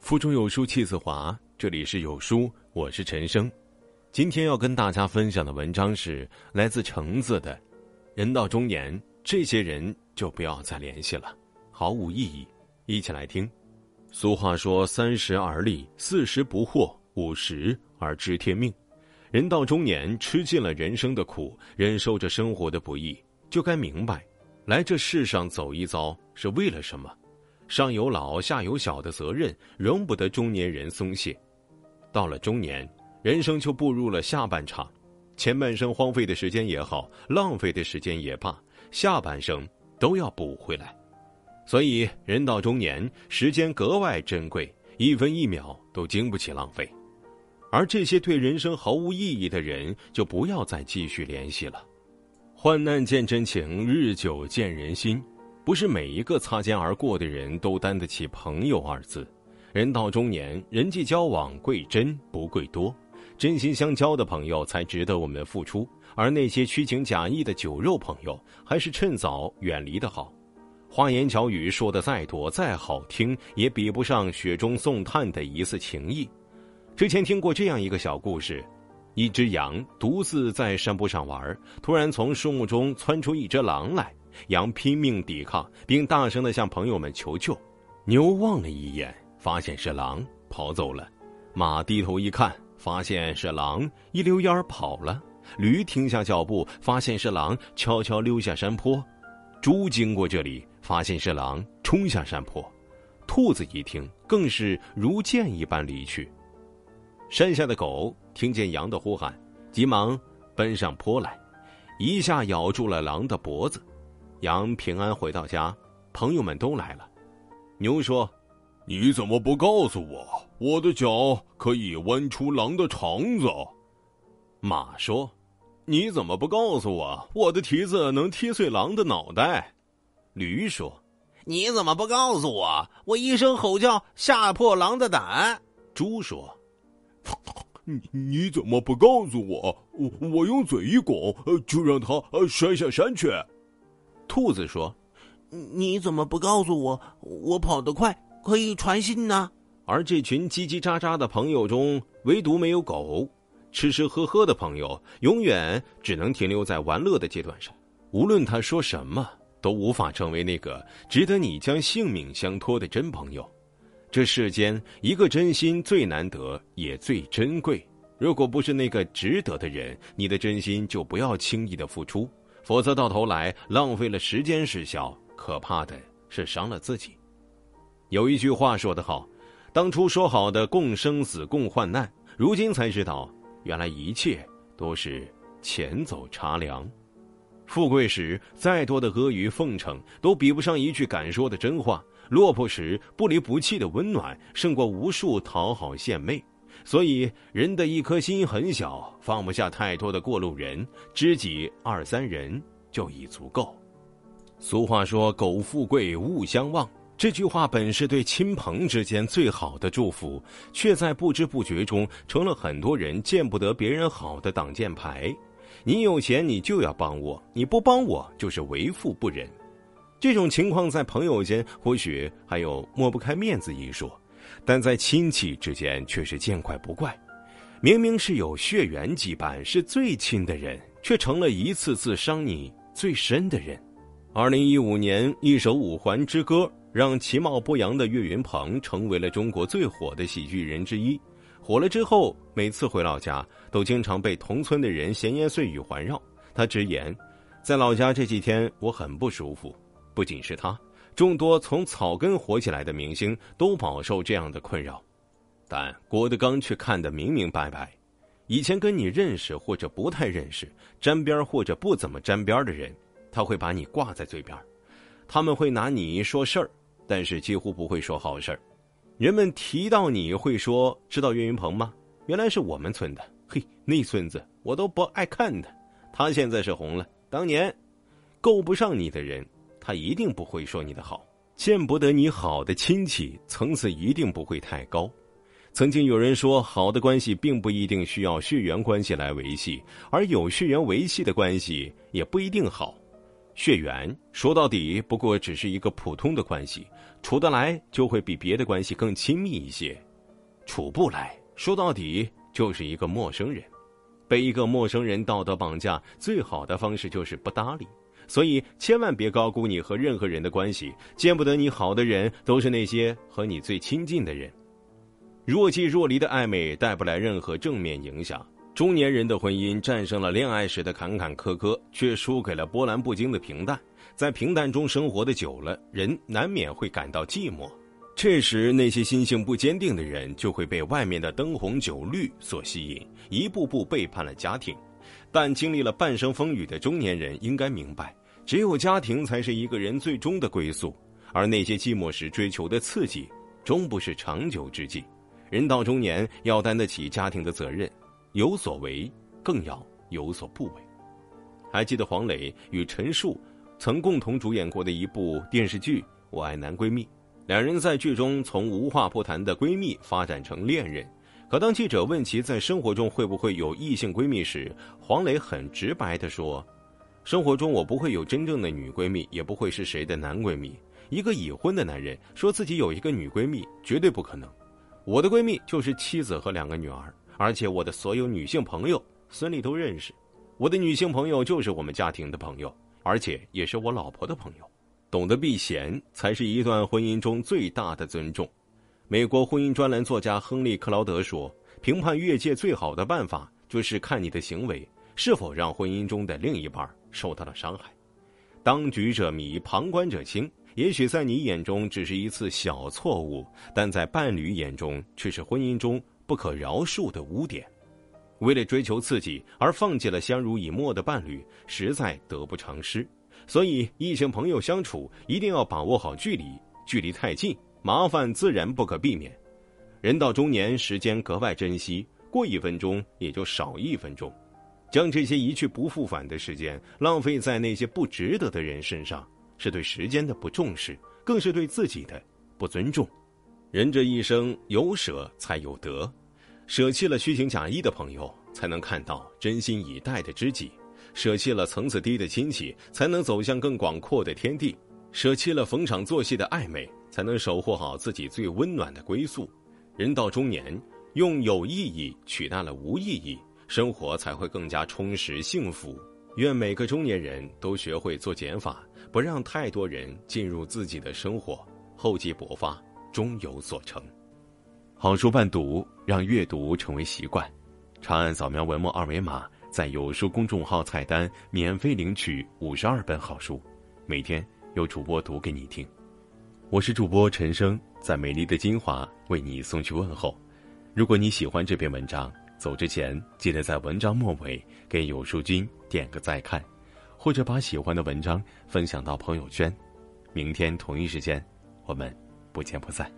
腹中有书气自华，这里是有书，我是陈生。今天要跟大家分享的文章是来自橙子的。人到中年，这些人就不要再联系了，毫无意义。一起来听。俗话说：“三十而立，四十不惑，五十而知天命。”人到中年，吃尽了人生的苦，忍受着生活的不易，就该明白，来这世上走一遭是为了什么。上有老下有小的责任，容不得中年人松懈。到了中年，人生就步入了下半场，前半生荒废的时间也好，浪费的时间也罢，下半生都要补回来。所以，人到中年，时间格外珍贵，一分一秒都经不起浪费。而这些对人生毫无意义的人，就不要再继续联系了。患难见真情，日久见人心。不是每一个擦肩而过的人都担得起“朋友”二字。人到中年，人际交往贵真不贵多，真心相交的朋友才值得我们付出，而那些虚情假意的酒肉朋友，还是趁早远离的好。花言巧语说的再多再好听，也比不上雪中送炭的一丝情谊。之前听过这样一个小故事：一只羊独自在山坡上玩，突然从树木中窜出一只狼来。羊拼命抵抗，并大声的向朋友们求救。牛望了一眼，发现是狼，跑走了。马低头一看，发现是狼，一溜烟儿跑了。驴停下脚步，发现是狼，悄悄溜下山坡。猪经过这里，发现是狼，冲下山坡。兔子一听，更是如箭一般离去。山下的狗听见羊的呼喊，急忙奔上坡来，一下咬住了狼的脖子。羊平安回到家，朋友们都来了。牛说：“你怎么不告诉我，我的脚可以弯出狼的肠子？”马说：“你怎么不告诉我，我的蹄子能踢碎狼的脑袋？”驴说：“你怎么不告诉我，我一声吼叫吓破狼的胆？”猪说：“你你怎么不告诉我，我我用嘴一拱，就让它摔下山去？”兔子说：“你怎么不告诉我，我跑得快可以传信呢？”而这群叽叽喳喳的朋友中，唯独没有狗。吃吃喝喝的朋友，永远只能停留在玩乐的阶段上。无论他说什么，都无法成为那个值得你将性命相托的真朋友。这世间，一个真心最难得，也最珍贵。如果不是那个值得的人，你的真心就不要轻易的付出。否则到头来浪费了时间是小，可怕的是伤了自己。有一句话说得好，当初说好的共生死共患难，如今才知道，原来一切都是钱走茶凉。富贵时再多的阿谀奉承，都比不上一句敢说的真话；落魄时不离不弃的温暖，胜过无数讨好献媚。所以，人的一颗心很小，放不下太多的过路人，知己二三人就已足够。俗话说：“苟富贵，勿相忘。”这句话本是对亲朋之间最好的祝福，却在不知不觉中成了很多人见不得别人好的挡箭牌。你有钱，你就要帮我；你不帮我，就是为富不仁。这种情况在朋友间或许还有抹不开面子一说。但在亲戚之间却是见怪不怪，明明是有血缘羁绊，是最亲的人，却成了一次次伤你最深的人。二零一五年，一首《五环之歌》让其貌不扬的岳云鹏成为了中国最火的喜剧人之一。火了之后，每次回老家，都经常被同村的人闲言碎语环绕。他直言，在老家这几天我很不舒服，不仅是他。众多从草根火起来的明星都饱受这样的困扰，但郭德纲却看得明明白白。以前跟你认识或者不太认识、沾边或者不怎么沾边的人，他会把你挂在嘴边，他们会拿你说事儿，但是几乎不会说好事儿。人们提到你会说：“知道岳云鹏吗？原来是我们村的。嘿，那孙子我都不爱看他，他现在是红了。当年够不上你的人。”他一定不会说你的好，见不得你好的亲戚层次一定不会太高。曾经有人说，好的关系并不一定需要血缘关系来维系，而有血缘维系的关系也不一定好。血缘说到底不过只是一个普通的关系，处得来就会比别的关系更亲密一些；处不来说到底就是一个陌生人。被一个陌生人道德绑架，最好的方式就是不搭理。所以千万别高估你和任何人的关系，见不得你好的人都是那些和你最亲近的人。若即若离的暧昧带不来任何正面影响。中年人的婚姻战胜了恋爱时的坎坎坷坷，却输给了波澜不惊的平淡。在平淡中生活的久了，人难免会感到寂寞。这时，那些心性不坚定的人就会被外面的灯红酒绿所吸引，一步步背叛了家庭。但经历了半生风雨的中年人应该明白，只有家庭才是一个人最终的归宿，而那些寂寞时追求的刺激，终不是长久之计。人到中年，要担得起家庭的责任。有所为，更要有所不为。还记得黄磊与陈数曾共同主演过的一部电视剧《我爱男闺蜜》，两人在剧中从无话不谈的闺蜜发展成恋人。可当记者问其在生活中会不会有异性闺蜜时，黄磊很直白地说：“生活中我不会有真正的女闺蜜，也不会是谁的男闺蜜。一个已婚的男人说自己有一个女闺蜜，绝对不可能。我的闺蜜就是妻子和两个女儿。”而且我的所有女性朋友，孙俪都认识。我的女性朋友就是我们家庭的朋友，而且也是我老婆的朋友。懂得避嫌，才是一段婚姻中最大的尊重。美国婚姻专栏作家亨利·克劳德说：“评判越界最好的办法，就是看你的行为是否让婚姻中的另一半受到了伤害。当局者迷，旁观者清。也许在你眼中只是一次小错误，但在伴侣眼中却是婚姻中。”不可饶恕的污点，为了追求刺激而放弃了相濡以沫的伴侣，实在得不偿失。所以，异性朋友相处一定要把握好距离，距离太近，麻烦自然不可避免。人到中年，时间格外珍惜，过一分钟也就少一分钟，将这些一去不复返的时间浪费在那些不值得的人身上，是对时间的不重视，更是对自己的不尊重。人这一生有舍才有得，舍弃了虚情假意的朋友，才能看到真心以待的知己；舍弃了层次低的亲戚，才能走向更广阔的天地；舍弃了逢场作戏的暧昧，才能守护好自己最温暖的归宿。人到中年，用有意义取代了无意义，生活才会更加充实幸福。愿每个中年人都学会做减法，不让太多人进入自己的生活，厚积薄发。终有所成。好书伴读，让阅读成为习惯。长按扫描文末二维码，在有书公众号菜单免费领取五十二本好书，每天有主播读给你听。我是主播陈生，在美丽的金华为你送去问候。如果你喜欢这篇文章，走之前记得在文章末尾给有书君点个再看，或者把喜欢的文章分享到朋友圈。明天同一时间，我们。不见不散。